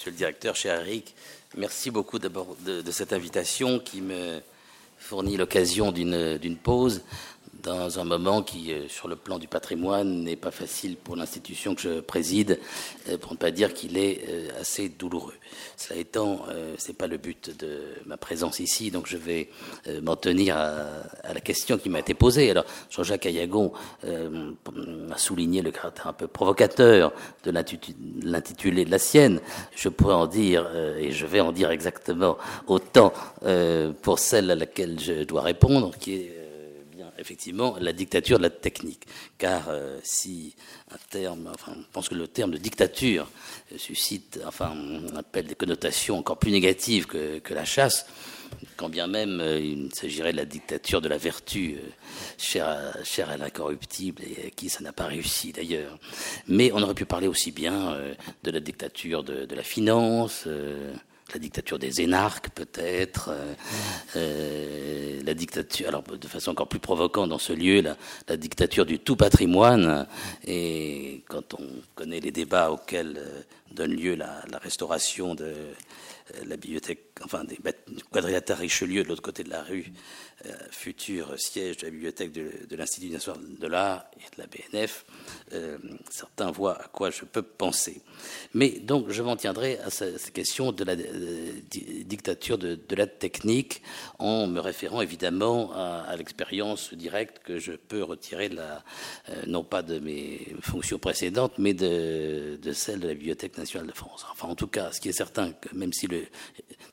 Monsieur le directeur, cher Eric, merci beaucoup d'abord de, cette invitation qui me fournit l'occasion d'une pause dans un moment qui, euh, sur le plan du patrimoine, n'est pas facile pour l'institution que je préside, euh, pour ne pas dire qu'il est euh, assez douloureux. Cela étant, ce n'est pas le but de ma présence ici, donc je vais m'en tenir à, la question qui m'a été posée. Alors, Jean-Jacques Ayagon a souligné le caractère un peu provocateur de l'intitulé de la sienne. Je pourrais en dire, et je vais en dire exactement autant pour celle à laquelle je dois répondre, qui est effectivement la dictature de la technique. Car euh, si un terme, enfin, je pense que le terme de dictature suscite, enfin, on appelle des connotations encore plus négatives que, la chasse, quand bien même euh, il s'agirait de la dictature de la vertu, euh, chère, à, l'incorruptible et à qui ça n'a pas réussi d'ailleurs. Mais on aurait pu parler aussi bien de la dictature de la finance la dictature des énarques peut-être, euh, euh, la dictature, alors de façon encore plus provocante dans ce lieu, la, dictature du tout patrimoine. Et quand on connaît les débats auxquels euh, donne lieu la, restauration de la bibliothèque, enfin des quadrilatères Richelieu de l'autre côté de la rue, euh, futur siège de la bibliothèque de, l'Institut national de l'art et de la BNF, euh, certains voient à quoi je peux penser. Mais donc je m'en tiendrai à cette question de la euh, dictature de, la technique en me référant évidemment à, l'expérience directe que je peux retirer de non pas de mes fonctions précédentes, mais de, de celle de la Bibliothèque nationale de France. Enfin, en tout cas, ce qui est certain, même si le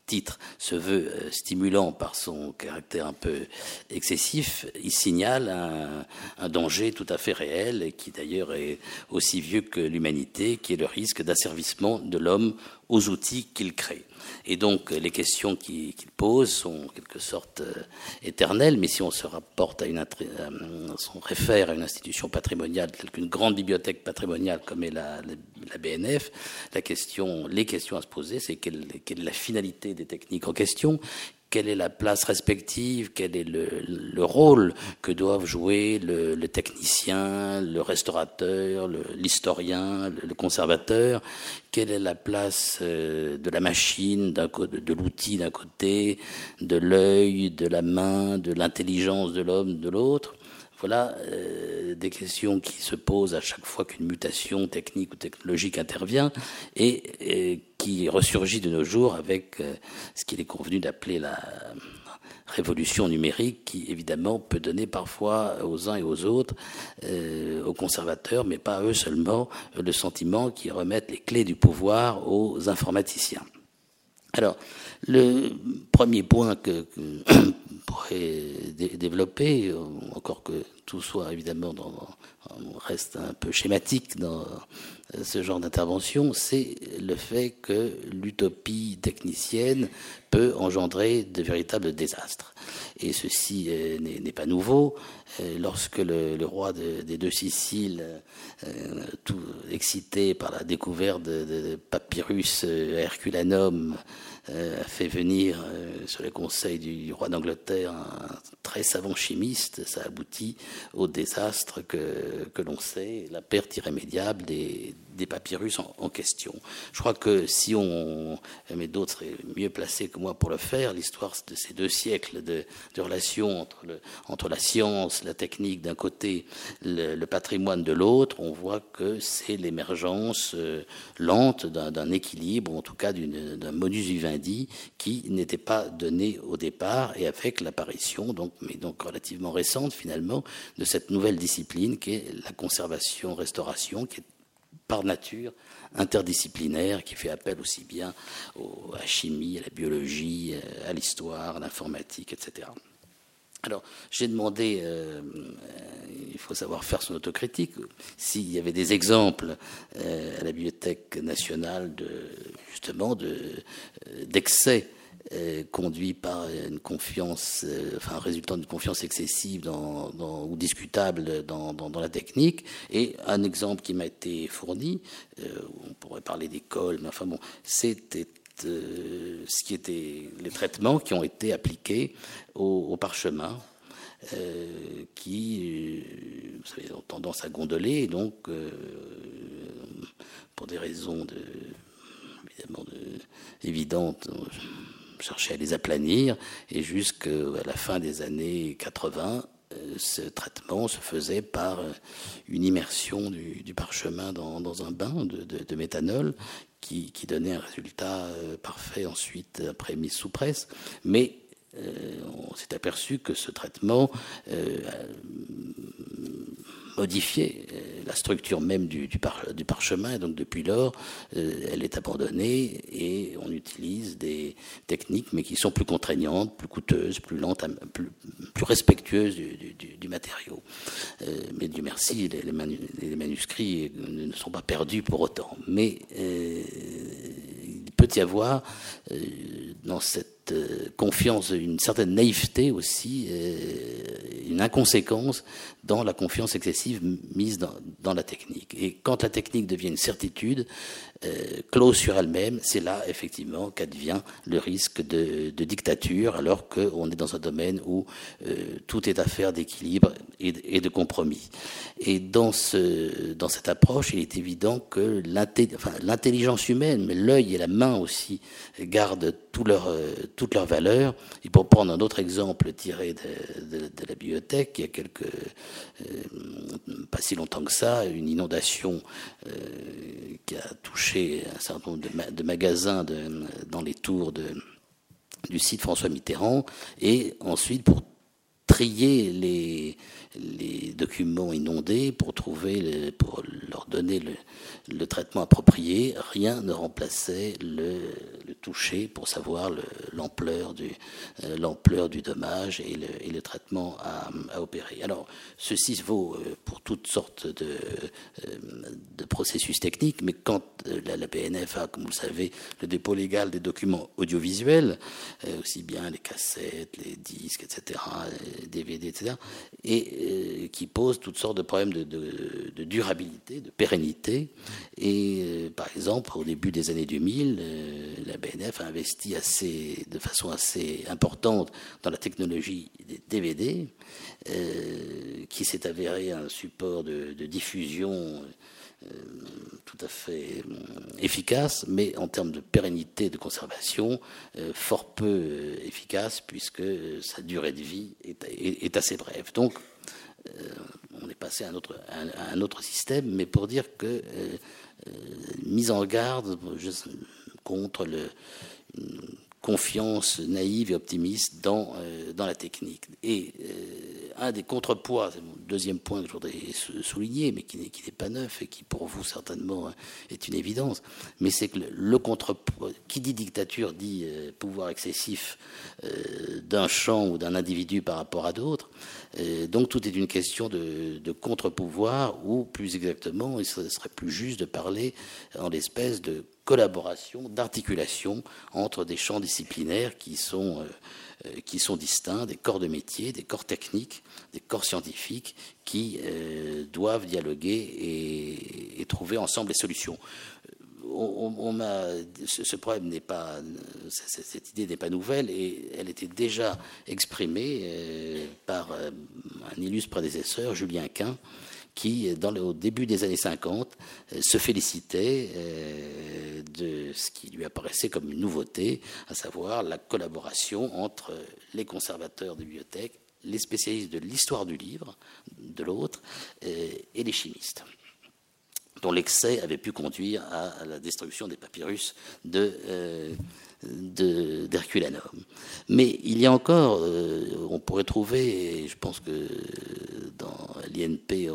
titre se veut stimulant par son caractère un peu excessif, il signale un, danger tout à fait réel qui d'ailleurs est aussi vieux que l'humanité, qui est le risque d'asservissement de l'homme aux outils qu'il crée. Et donc les questions qu'il pose sont en quelque sorte euh, éternelles, mais si on se rapporte à une, euh, on réfère à une institution patrimoniale telle qu'une grande bibliothèque patrimoniale comme est la, BNF, les questions à se poser, c'est quelle, est la finalité des techniques en question, quelle est la place respective, quel est le, rôle que doivent jouer le, technicien, le restaurateur, l'historien, le, conservateur, quelle est la place euh, de la machine, de l'outil d'un côté, de l'œil, de la main, de l'intelligence de l'homme de l'autre. Voilà euh, des questions qui se posent à chaque fois qu'une mutation technique ou technologique intervient et, qui ressurgit de nos jours avec euh, ce qu'il est convenu d'appeler la révolution numérique qui évidemment peut donner parfois aux uns et aux autres, euh, aux conservateurs, mais pas à eux seulement, le sentiment qu'ils remettent les clés du pouvoir aux informaticiens. Alors, le premier point que, que pourrait développer, encore que tout soit évidemment dans, reste un peu schématique dans ce genre d'intervention, c'est le fait que l'utopie technicienne peut engendrer de véritables désastres. Et ceci euh, n'est pas nouveau. Euh, lorsque le, roi des deux Siciles, euh, tout excité par la découverte de, de papyrus Herculanum, a fait venir sur les conseils du roi d'Angleterre un très savant chimiste, ça aboutit au désastre que, que l'on sait, la perte irrémédiable des, des papyrus en, question. Je crois que si on, mais d'autres seraient mieux placés que moi pour le faire, l'histoire de ces deux siècles de, de relations entre, entre la science, la technique d'un côté, le, patrimoine de l'autre, on voit que c'est l'émergence euh, lente d'un équilibre, en tout cas d'un modus vivendi qui n'était pas donné au départ et avec l'apparition, donc, mais donc relativement récente finalement, de cette nouvelle discipline qui est la conservation-restauration, qui est par nature interdisciplinaire qui fait appel aussi bien à la chimie, à la biologie, euh, à l'histoire, à l'informatique, etc. Alors, j'ai demandé, euh, il faut savoir faire son autocritique, s'il y avait des exemples euh, à la Bibliothèque nationale justement d'excès euh, conduit par une confiance, euh, enfin résultant d'une confiance excessive ou discutable dans, la technique. Et un exemple qui m'a été fourni, euh, on pourrait parler d'école, mais enfin bon, c'était ce qui était les traitements qui ont été appliqués au, parchemin. qui savez, ont tendance à gondoler, et donc, pour des raisons de, évidemment de, évidentes, cherchait à les aplanir, et jusqu'à la fin des années 80, ce traitement se faisait par une immersion du, parchemin dans, un bain de, méthanol qui, donnait un résultat parfait ensuite après mise sous presse. Mais on s'est aperçu que ce traitement euh, la structure même du, parchemin. Et donc depuis lors, euh, elle est abandonnée et on utilise des techniques, mais qui sont plus contraignantes, plus coûteuses, plus lentes, plus, respectueuses du, du matériau. Euh, mais Dieu merci, les, manuscrits ne sont pas perdus pour autant. Mais il peut y avoir dans cette confiance, une certaine naïveté aussi, une inconséquence dans la confiance excessive mise dans, la technique. Et quand la technique devient une certitude, euh, close sur elle-même, c'est là effectivement qu'advient le risque de, dictature, alors qu'on est dans un domaine où euh, tout est affaire d'équilibre et, de compromis. Et dans, ce, dans cette approche, il est évident que l'intelligence humaine, mais l'œil et la main aussi, gardent tout leur, euh, toute leur valeur. Et pour prendre un autre exemple tiré de, la bibliothèque, il y a quelques euh, pas si longtemps que ça, une inondation euh, qui a touché un certain nombre de, magasins dans les tours du site François Mitterrand, et ensuite pour trier les, documents inondés pour trouver, pour leur donner le, traitement approprié. Rien ne remplaçait le, pour savoir l'ampleur du, euh, du dommage et le, traitement à, opérer. Alors, ceci vaut euh, pour toutes sortes de, euh, de processus techniques, mais quand la, la, BNF a, comme vous le savez, le dépôt légal des documents audiovisuels, aussi bien les cassettes, les disques, etc., DVD, etc., et qui pose toutes sortes de problèmes de, durabilité, de pérennité. Et par exemple, au début des années 2000, euh, la BNF a investi assez, de façon assez importante dans la technologie des DVD, qui s'est avéré un support de, diffusion tout à fait efficace, mais en termes de pérennité de conservation, fort peu efficace, puisque sa durée de vie est, assez brève. Donc, euh, on est passé à un, autre, système, mais pour dire que euh, euh, mise en garde contre le, confiance naïve et optimiste dans, euh, dans la technique. Et euh, un des contrepoids, c'est mon deuxième point que je voudrais souligner, mais qui n'est pas neuf et qui pour vous certainement est une évidence, mais c'est que le, contrepoids, qui dit dictature dit euh, pouvoir excessif d'un champ ou d'un individu par rapport à d'autres. donc tout est une question de, de contre-pouvoir, ou plus exactement, il serait plus juste de parler en l'espèce de collaboration, d'articulation entre des champs disciplinaires qui sont, euh, euh, qui sont distincts, des corps de métier, des corps techniques, des corps scientifiques qui euh, doivent dialoguer et, trouver ensemble les solutions. On, ce problème n'est pas, cette idée n'est pas nouvelle et elle était déjà exprimée par un illustre prédécesseur, Julien Quint, qui, au début des années 50, euh, se félicitait euh, de ce qui lui apparaissait comme une nouveauté, à savoir la collaboration entre les conservateurs de bibliothèques, les spécialistes de l'histoire du livre, de l'autre, euh, et les chimistes dont l'excès avait pu conduire à, la destruction des papyrus d'Herculanum. Mais il y a encore, on pourrait trouver, je pense que dans l'INP,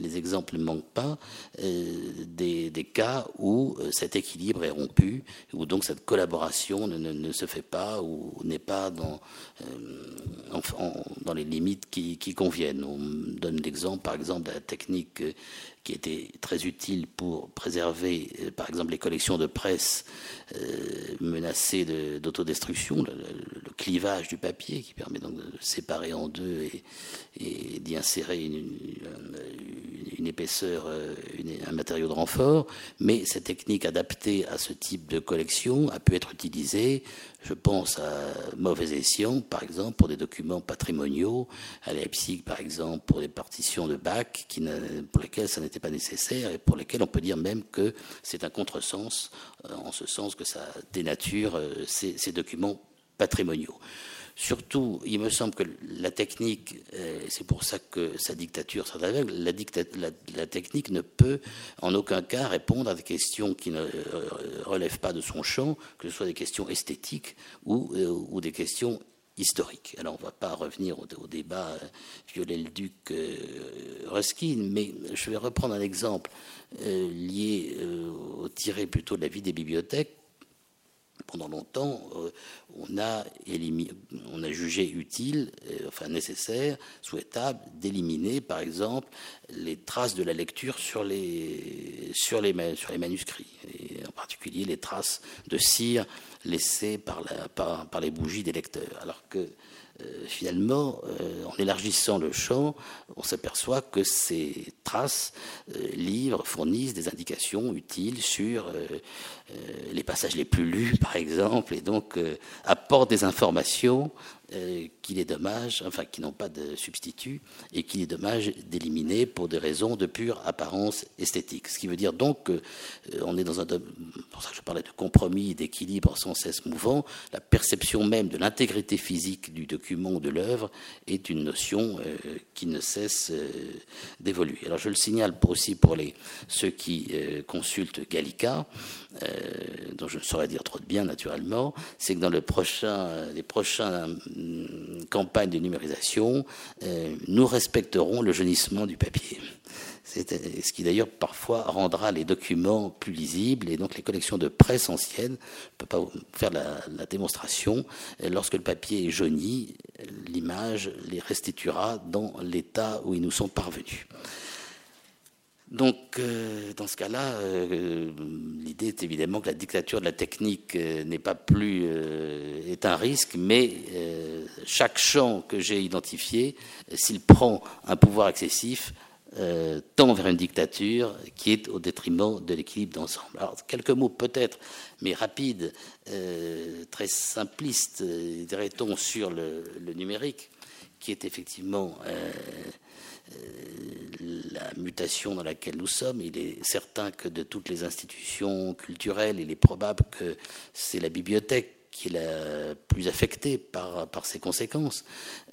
les exemples ne manquent pas, euh, des, cas où euh, cet équilibre est rompu, où donc cette collaboration ne, se fait pas ou n'est pas dans, dans les limites qui, qui, conviennent. On donne l'exemple, par exemple, de la technique qui était très utile pour préserver, par exemple, les collections de presse menacées assez d'autodestruction, le, clivage du papier qui permet donc de séparer en deux et, d'y insérer une, une, épaisseur, euh, un matériau de renfort. Mais cette technique adaptée à ce type de collection a pu être utilisée, je pense à mauvais escient, par exemple, pour des documents patrimoniaux, à Leipzig, par exemple, pour des partitions de Bach, pour lesquelles ça n'était pas nécessaire et pour lesquelles on peut dire même que c'est un contresens, euh, en ce sens que ça dénature euh, ces documents patrimoniaux. Surtout, il me semble que la technique, euh, c'est pour ça que sa dictature sera aveugle, la, technique ne peut en aucun cas répondre à des questions qui ne euh, relèvent pas de son champ, que ce soit des questions esthétiques ou, euh, des questions historiques. Alors on ne va pas revenir au, débat Viollet-le-Duc Ruskin, mais je vais reprendre un exemple lié au tiré plutôt de la vie des bibliothèques pendant longtemps, euh, on, a jugé utile, euh, enfin nécessaire, souhaitable d'éliminer, par exemple, les traces de la lecture sur les, manuscrits, et en particulier les traces de cire laissées par, par, les bougies des lecteurs. Alors que finalement, euh, en élargissant le champ, on s'aperçoit que ces traces, euh, livres, fournissent des indications utiles sur les passages les plus lus, par exemple, et donc apportent des informations euh, qu'il est dommage, enfin qui n'ont pas de substitut, et qu'il est dommage d'éliminer pour des raisons de pure apparence esthétique. Ce qui veut dire donc qu'on euh, est dans un, pour ça que je parlais de compromis, d'équilibre sans cesse mouvant. La perception même de l'intégrité physique du document ou de l'œuvre est une notion euh, qui ne cesse d'évoluer. Alors je le signale aussi pour les ceux qui consultent Gallica. Dont je ne saurais dire trop de bien naturellement, c'est que dans les prochaines euh, campagnes de numérisation, euh, nous respecterons le jaunissement du papier. Ce qui d'ailleurs parfois rendra les documents plus lisibles et donc les collections de presse anciennes, je ne peux pas faire la démonstration, lorsque le papier est jauni, l'image les restituera dans l'état où ils nous sont parvenus. Donc, euh, dans ce cas-là, euh, l'idée est évidemment que la dictature de la technique euh, n'est pas plus est un risque, mais chaque champ que j'ai identifié, s'il prend un pouvoir excessif, tend vers une dictature qui est au détriment de l'équilibre d'ensemble. Alors, quelques mots peut-être, mais rapides, très simplistes, dirait-on, sur le, numérique, qui est effectivement euh, la mutation dans laquelle nous sommes. Il est certain que de toutes les institutions culturelles, il est probable que c'est la bibliothèque qui est la plus affectée par, ces conséquences,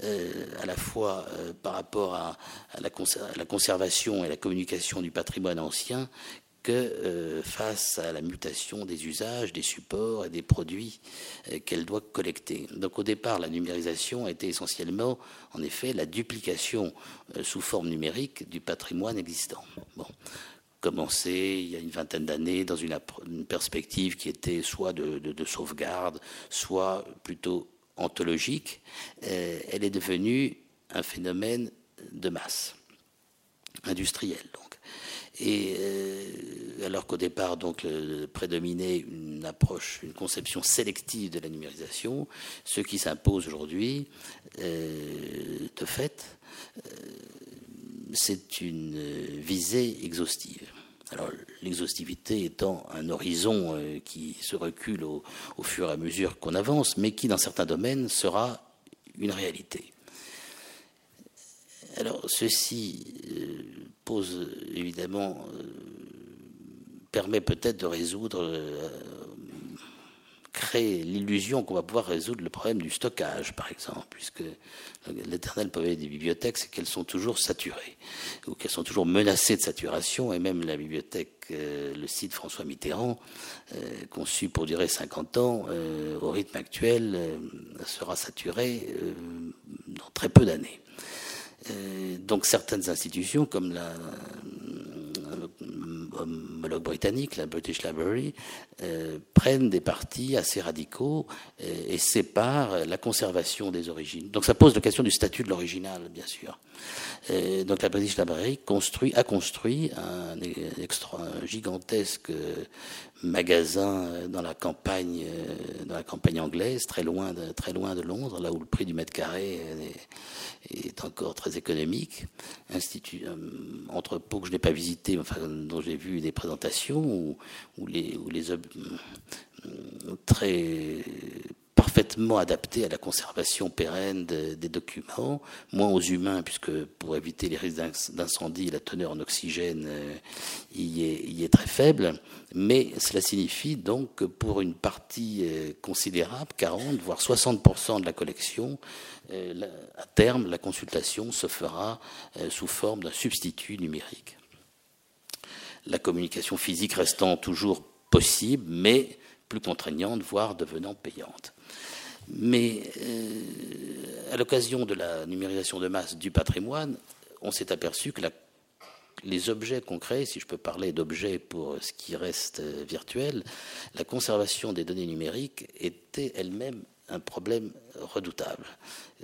euh, à la fois euh, par rapport à, la, conservation et la communication du patrimoine ancien, que euh, face à la mutation des usages, des supports et des produits qu'elle doit collecter. Donc au départ, la numérisation a été essentiellement, en effet, la duplication sous forme numérique du patrimoine existant. Bon commencé il y a une vingtaine d'années dans une, perspective qui était soit de, de sauvegarde, soit plutôt anthologique, elle est devenue un phénomène de masse industriel. Donc. Et euh, alors qu'au départ, donc, prédominait une approche, une conception sélective de la numérisation, ce qui s'impose aujourd'hui, euh, de fait, euh, c'est une visée exhaustive. Alors, l'exhaustivité étant un horizon qui se recule au, fur et à mesure qu'on avance, mais qui, dans certains domaines, sera une réalité. Alors, ceci pose évidemment, euh, permet peut-être de résoudre, euh, créer l'illusion qu'on va pouvoir résoudre le problème du stockage, par exemple, puisque l'éternel problème des bibliothèques, c'est qu'elles sont toujours saturées, ou qu'elles sont toujours menacées de saturation, et même la bibliothèque, euh, le site François Mitterrand, conçu pour durer 50 ans, au rythme actuel, sera saturé dans très peu d'années. Euh, donc certaines institutions comme la homologue britannique, la British Library, euh, prennent des partis assez radicaux euh, et, séparent la conservation des origines. Donc ça pose la question du statut de l'original, bien sûr. donc la British Library construit, a construit un, gigantesque magasin dans la campagne, dans la campagne anglaise, très loin de, très loin de Londres, là où le prix du mètre carré est, encore très économique. Institut, entrepôt que je n'ai pas visité, enfin, dont j'ai vu des présentations où, où les, où les très parfaitement adapté à la conservation pérenne des documents, moins aux humains, puisque pour éviter les risques d'incendie, la teneur en oxygène euh, y, est, très faible. Mais cela signifie donc que pour une partie euh, considérable, 40 voire 60% de la collection, euh, à terme, la consultation se fera sous forme d'un substitut numérique. La communication physique restant toujours possible, mais plus contraignante, voire devenant payante. Mais euh, à l'occasion de la numérisation de masse du patrimoine, on s'est aperçu que les objets concrets, si je peux parler d'objets pour ce qui reste euh, virtuel, la conservation des données numériques était elle-même un problème redoutable.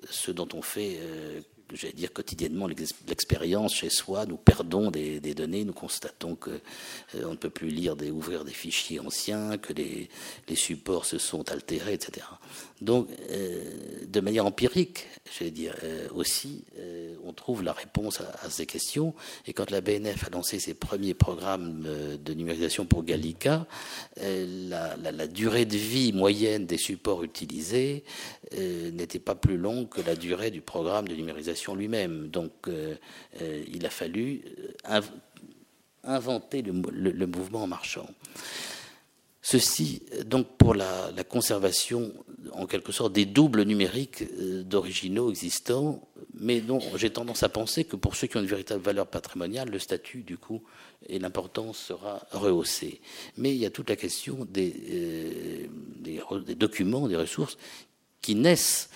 Ce dont on fait euh, j'allais dire quotidiennement l'expérience chez soi. Nous perdons des, données, nous constatons que euh, on ne peut plus lire des ouvrir des fichiers anciens, que les, supports se sont altérés, etc. Donc, euh, de manière empirique, j'allais dire euh, aussi, on trouve la réponse à, ces questions. Et quand la BNF a lancé ses premiers programmes de numérisation pour Gallica, la, la, durée de vie moyenne des supports utilisés n'était pas plus longue que la durée du programme de numérisation lui-même. Donc euh, euh, il a fallu euh, inventer le, mouvement en marchant. Ceci, donc, pour la, conservation, en quelque sorte, des doubles numériques d'originaux existants, mais dont j'ai tendance à penser que pour ceux qui ont une véritable valeur patrimoniale, le statut, du coup, et l'importance sera rehaussé. Mais il y a toute la question des documents, des ressources qui naissent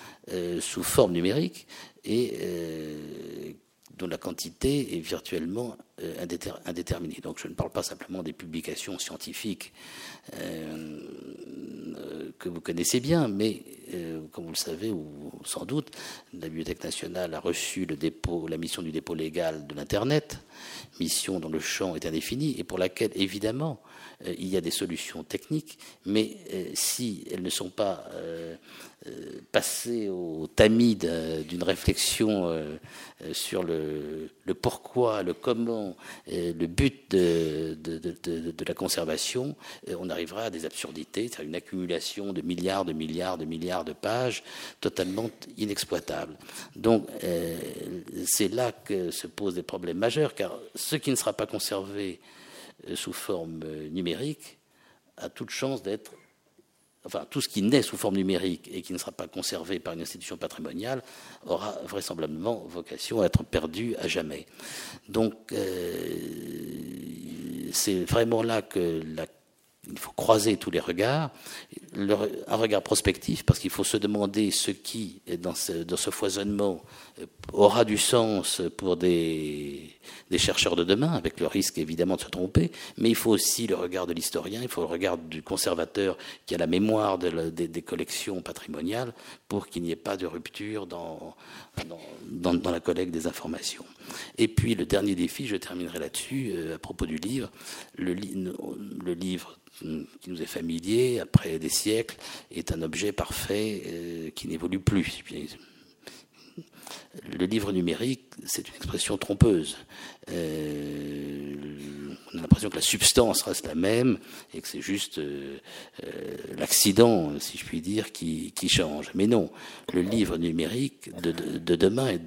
sous forme numérique et euh, dont la quantité est virtuellement euh, indéterminée. Donc je ne parle pas simplement des publications scientifiques euh, que vous connaissez bien, mais comme vous le savez ou sans doute, la Bibliothèque nationale a reçu le dépôt, la mission du dépôt légal de l'Internet, mission dont le champ est indéfini et pour laquelle évidemment il y a des solutions techniques, mais si elles ne sont pas euh, passer au tamis d'une réflexion euh, euh, sur le, pourquoi, le comment, le but de, la conservation, on arrivera à des absurdités, c'est une accumulation de milliards, de milliards, de milliards de pages totalement inexploitables. Donc c'est là que se posent des problèmes majeurs, car ce qui ne sera pas conservé sous forme numérique a toute chance d'être enfin tout ce qui naît sous forme numérique et qui ne sera pas conservé par une institution patrimoniale aura vraisemblablement vocation à être perdu à jamais. Donc euh, c'est vraiment là que il faut croiser tous les regards, un regard prospectif, parce qu'il faut se demander ce qui, dans ce, foisonnement, euh, aura du sens pour des, chercheurs de demain, avec le risque évidemment de se tromper, mais il faut aussi le regard de l'historien, il faut le regard du conservateur qui a la mémoire des, collections patrimoniales pour qu'il n'y ait pas de rupture dans, la collecte des informations. Et puis le dernier défi, je terminerai là-dessus, euh, à propos du livre, le, le livre qui nous est familier après des siècles, est un objet parfait euh, qui n'évolue plus. Le livre numérique, c'est une expression trompeuse. Euh, on a l'impression que la substance reste la même et que c'est juste euh, l'accident, si je puis dire, qui, change. Mais non, le livre numérique de, de demain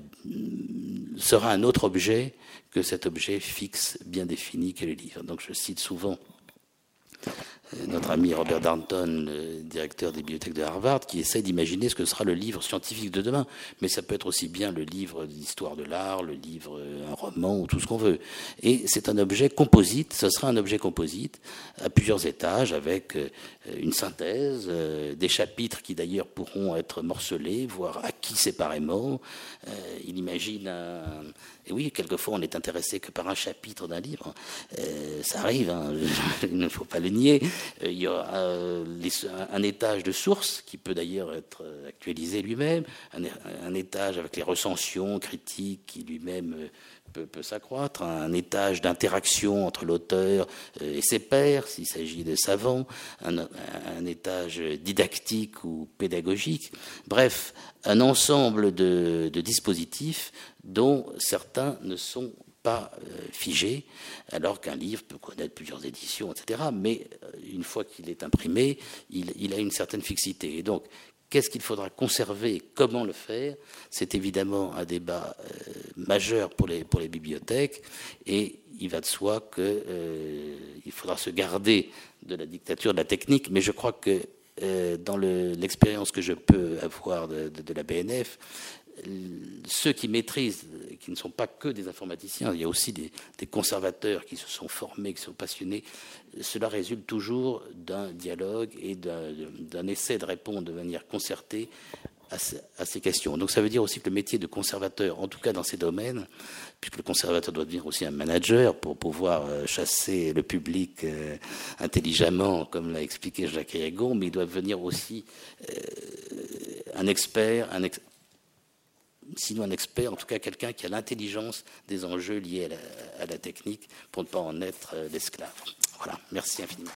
sera un autre objet que cet objet fixe bien défini qu'est le livre. Donc je cite souvent notre ami Robert Darnton, le directeur des bibliothèques de Harvard, qui essaie d'imaginer ce que sera le livre scientifique de demain. Mais ça peut être aussi bien le livre d'histoire de l'art, le livre, un roman ou tout ce qu'on veut. Et c'est un objet composite, ce sera un objet composite à plusieurs étages avec euh, une synthèse, euh, des chapitres qui d'ailleurs pourront être morcelés, voire acquis séparément. Euh, il imagine un, et oui, quelquefois on est intéressé que par un chapitre d'un livre. ça arrive, hein, il ne faut pas le nier. il y aura un étage de source qui peut d'ailleurs être actualisé lui-même, un, étage avec les recensions critiques qui lui-même peut, s'accroître, un étage d'interaction entre l'auteur et ses pairs, s'il s'agit de savants, un, étage didactique ou pédagogique, bref, un ensemble de, de dispositifs dont certains ne sont pas euh, figés, alors qu'un livre peut connaître plusieurs éditions, etc. Mais euh, une fois qu'il est imprimé, il, il, a une certaine fixité. Et donc, Qu'est-ce qu'il faudra conserver Comment le faire? C'est évidemment un débat euh, majeur pour les, pour les bibliothèques et il va de soi qu'il euh, faudra se garder de la dictature de la technique, mais je crois que euh, dans l'expérience que je peux avoir de la BNF, ceux qui maîtrisent, qui ne sont pas que des informaticiens, il y a aussi des, conservateurs qui se sont formés, qui sont passionnés, cela résulte toujours d'un dialogue et d'un essai de répondre de manière concertée à, ces questions. Donc ça veut dire aussi que le métier de conservateur, en tout cas dans ces domaines, puisque le conservateur doit devenir aussi un manager pour pouvoir euh, chasser le public euh, intelligemment, comme l'a expliqué Jacques Ayagon, mais il doit devenir aussi euh, un expert, un, sinon un expert, en tout cas quelqu'un qui a l'intelligence des enjeux liés à la, technique pour ne pas en être euh, l'esclave. Voilà, merci infiniment.